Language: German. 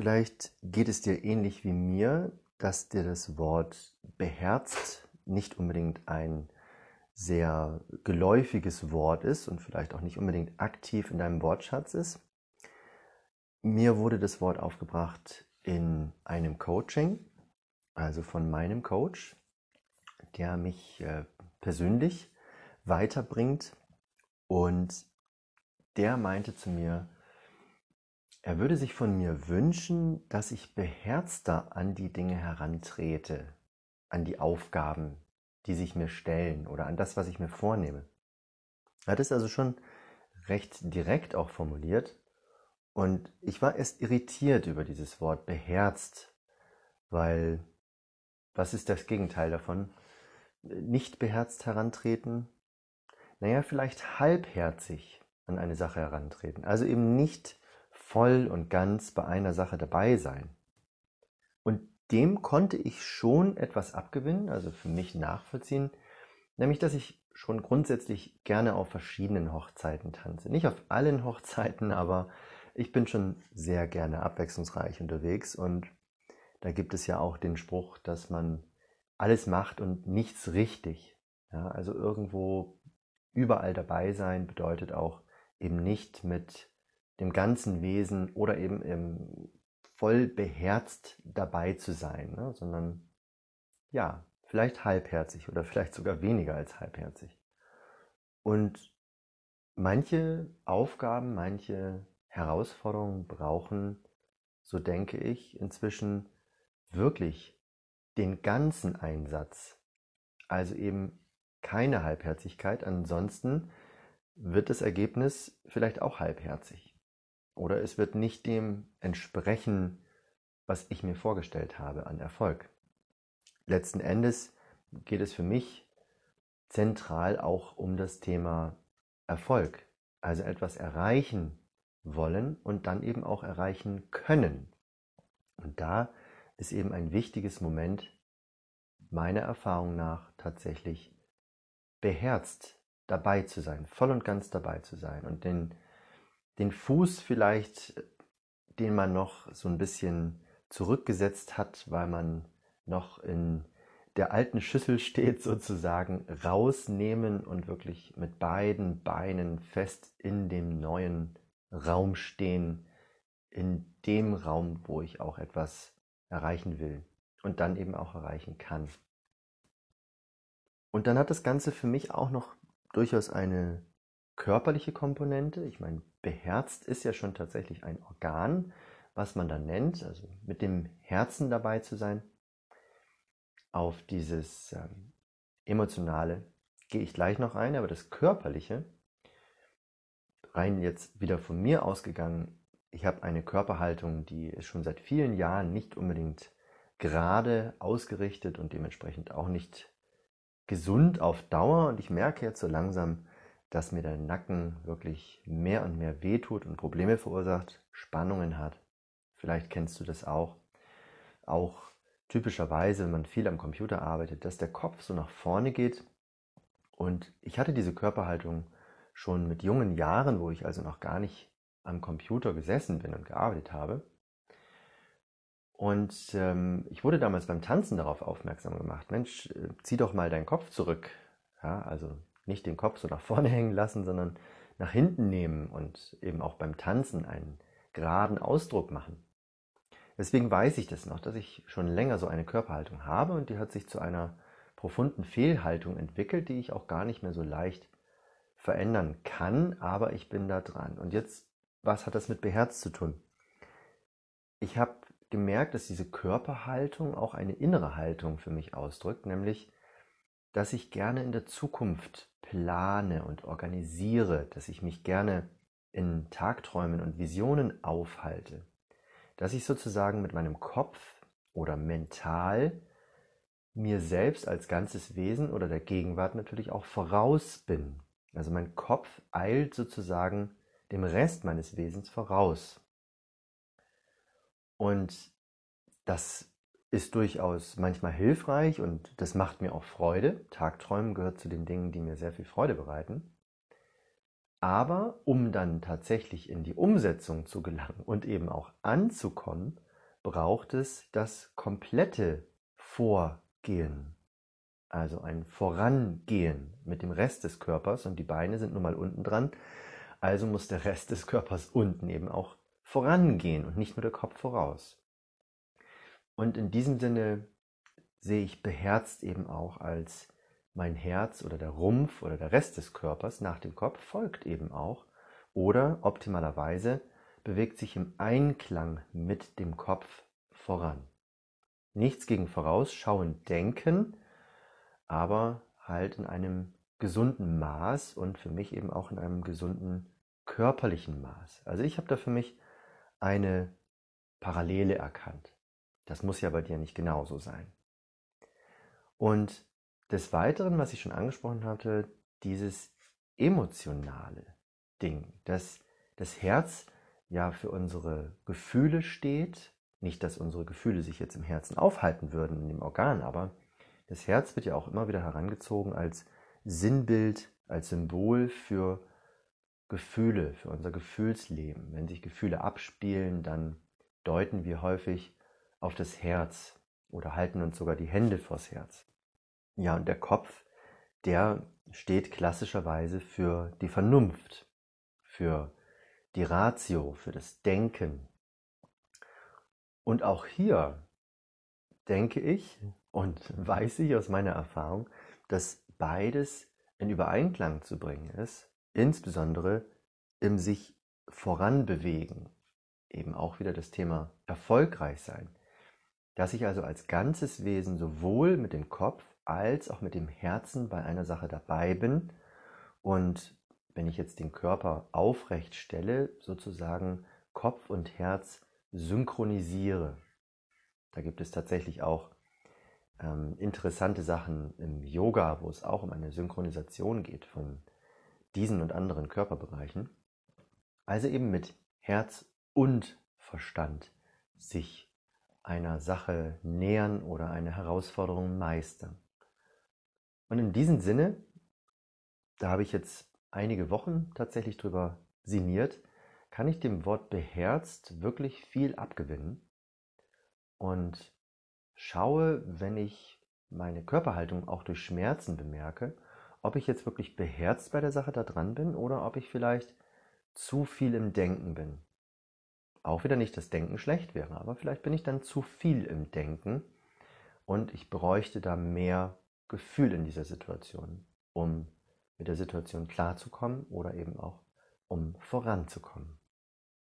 Vielleicht geht es dir ähnlich wie mir, dass dir das Wort beherzt nicht unbedingt ein sehr geläufiges Wort ist und vielleicht auch nicht unbedingt aktiv in deinem Wortschatz ist. Mir wurde das Wort aufgebracht in einem Coaching, also von meinem Coach, der mich äh, persönlich weiterbringt und der meinte zu mir, er würde sich von mir wünschen, dass ich beherzter an die Dinge herantrete, an die Aufgaben, die sich mir stellen oder an das, was ich mir vornehme. Er hat es also schon recht direkt auch formuliert und ich war erst irritiert über dieses Wort beherzt, weil was ist das Gegenteil davon? Nicht beherzt herantreten? Naja, vielleicht halbherzig an eine Sache herantreten. Also eben nicht voll und ganz bei einer Sache dabei sein. Und dem konnte ich schon etwas abgewinnen, also für mich nachvollziehen, nämlich dass ich schon grundsätzlich gerne auf verschiedenen Hochzeiten tanze. Nicht auf allen Hochzeiten, aber ich bin schon sehr gerne abwechslungsreich unterwegs und da gibt es ja auch den Spruch, dass man alles macht und nichts richtig. Ja, also irgendwo überall dabei sein bedeutet auch eben nicht mit dem ganzen Wesen oder eben im, voll beherzt dabei zu sein, ne? sondern ja, vielleicht halbherzig oder vielleicht sogar weniger als halbherzig. Und manche Aufgaben, manche Herausforderungen brauchen, so denke ich, inzwischen wirklich den ganzen Einsatz. Also eben keine Halbherzigkeit, ansonsten wird das Ergebnis vielleicht auch halbherzig. Oder es wird nicht dem entsprechen, was ich mir vorgestellt habe an Erfolg. Letzten Endes geht es für mich zentral auch um das Thema Erfolg. Also etwas erreichen wollen und dann eben auch erreichen können. Und da ist eben ein wichtiges Moment meiner Erfahrung nach tatsächlich beherzt dabei zu sein, voll und ganz dabei zu sein und den den Fuß vielleicht, den man noch so ein bisschen zurückgesetzt hat, weil man noch in der alten Schüssel steht, sozusagen rausnehmen und wirklich mit beiden Beinen fest in dem neuen Raum stehen, in dem Raum, wo ich auch etwas erreichen will und dann eben auch erreichen kann. Und dann hat das Ganze für mich auch noch durchaus eine körperliche Komponente. Ich meine, beherzt ist ja schon tatsächlich ein Organ, was man dann nennt, also mit dem Herzen dabei zu sein. Auf dieses ähm, emotionale gehe ich gleich noch ein, aber das körperliche, rein jetzt wieder von mir ausgegangen, ich habe eine Körperhaltung, die ist schon seit vielen Jahren nicht unbedingt gerade ausgerichtet und dementsprechend auch nicht gesund auf Dauer. Und ich merke jetzt so langsam, dass mir der Nacken wirklich mehr und mehr wehtut und Probleme verursacht, Spannungen hat. Vielleicht kennst du das auch. Auch typischerweise, wenn man viel am Computer arbeitet, dass der Kopf so nach vorne geht. Und ich hatte diese Körperhaltung schon mit jungen Jahren, wo ich also noch gar nicht am Computer gesessen bin und gearbeitet habe. Und ähm, ich wurde damals beim Tanzen darauf aufmerksam gemacht, Mensch, äh, zieh doch mal deinen Kopf zurück. Ja, also nicht den Kopf so nach vorne hängen lassen, sondern nach hinten nehmen und eben auch beim Tanzen einen geraden Ausdruck machen. Deswegen weiß ich das noch, dass ich schon länger so eine Körperhaltung habe und die hat sich zu einer profunden Fehlhaltung entwickelt, die ich auch gar nicht mehr so leicht verändern kann, aber ich bin da dran. Und jetzt, was hat das mit Beherz zu tun? Ich habe gemerkt, dass diese Körperhaltung auch eine innere Haltung für mich ausdrückt, nämlich, dass ich gerne in der Zukunft plane und organisiere, dass ich mich gerne in Tagträumen und Visionen aufhalte, dass ich sozusagen mit meinem Kopf oder mental mir selbst als ganzes Wesen oder der Gegenwart natürlich auch voraus bin. Also mein Kopf eilt sozusagen dem Rest meines Wesens voraus. Und das ist durchaus manchmal hilfreich und das macht mir auch Freude. Tagträumen gehört zu den Dingen, die mir sehr viel Freude bereiten. Aber um dann tatsächlich in die Umsetzung zu gelangen und eben auch anzukommen, braucht es das komplette Vorgehen, also ein Vorangehen mit dem Rest des Körpers und die Beine sind nun mal unten dran, also muss der Rest des Körpers unten eben auch vorangehen und nicht nur der Kopf voraus. Und in diesem Sinne sehe ich beherzt eben auch als mein Herz oder der Rumpf oder der Rest des Körpers nach dem Kopf folgt eben auch oder optimalerweise bewegt sich im Einklang mit dem Kopf voran. Nichts gegen vorausschauen denken, aber halt in einem gesunden Maß und für mich eben auch in einem gesunden körperlichen Maß. Also ich habe da für mich eine Parallele erkannt. Das muss ja bei dir nicht genauso sein. Und des Weiteren, was ich schon angesprochen hatte, dieses emotionale Ding, dass das Herz ja für unsere Gefühle steht. Nicht, dass unsere Gefühle sich jetzt im Herzen aufhalten würden, in dem Organ, aber das Herz wird ja auch immer wieder herangezogen als Sinnbild, als Symbol für Gefühle, für unser Gefühlsleben. Wenn sich Gefühle abspielen, dann deuten wir häufig auf das Herz oder halten uns sogar die Hände vors Herz. Ja, und der Kopf, der steht klassischerweise für die Vernunft, für die Ratio, für das Denken. Und auch hier denke ich und weiß ich aus meiner Erfahrung, dass beides in Übereinklang zu bringen ist, insbesondere im sich voranbewegen. Eben auch wieder das Thema erfolgreich sein. Dass ich also als ganzes Wesen sowohl mit dem Kopf als auch mit dem Herzen bei einer Sache dabei bin und wenn ich jetzt den Körper aufrecht stelle, sozusagen Kopf und Herz synchronisiere. Da gibt es tatsächlich auch ähm, interessante Sachen im Yoga, wo es auch um eine Synchronisation geht von diesen und anderen Körperbereichen. Also eben mit Herz und Verstand sich einer Sache nähern oder eine Herausforderung meistern. Und in diesem Sinne, da habe ich jetzt einige Wochen tatsächlich drüber sinniert, kann ich dem Wort beherzt wirklich viel abgewinnen und schaue, wenn ich meine Körperhaltung auch durch Schmerzen bemerke, ob ich jetzt wirklich beherzt bei der Sache da dran bin oder ob ich vielleicht zu viel im Denken bin. Auch wieder nicht, dass Denken schlecht wäre, aber vielleicht bin ich dann zu viel im Denken und ich bräuchte da mehr Gefühl in dieser Situation, um mit der Situation klarzukommen oder eben auch um voranzukommen.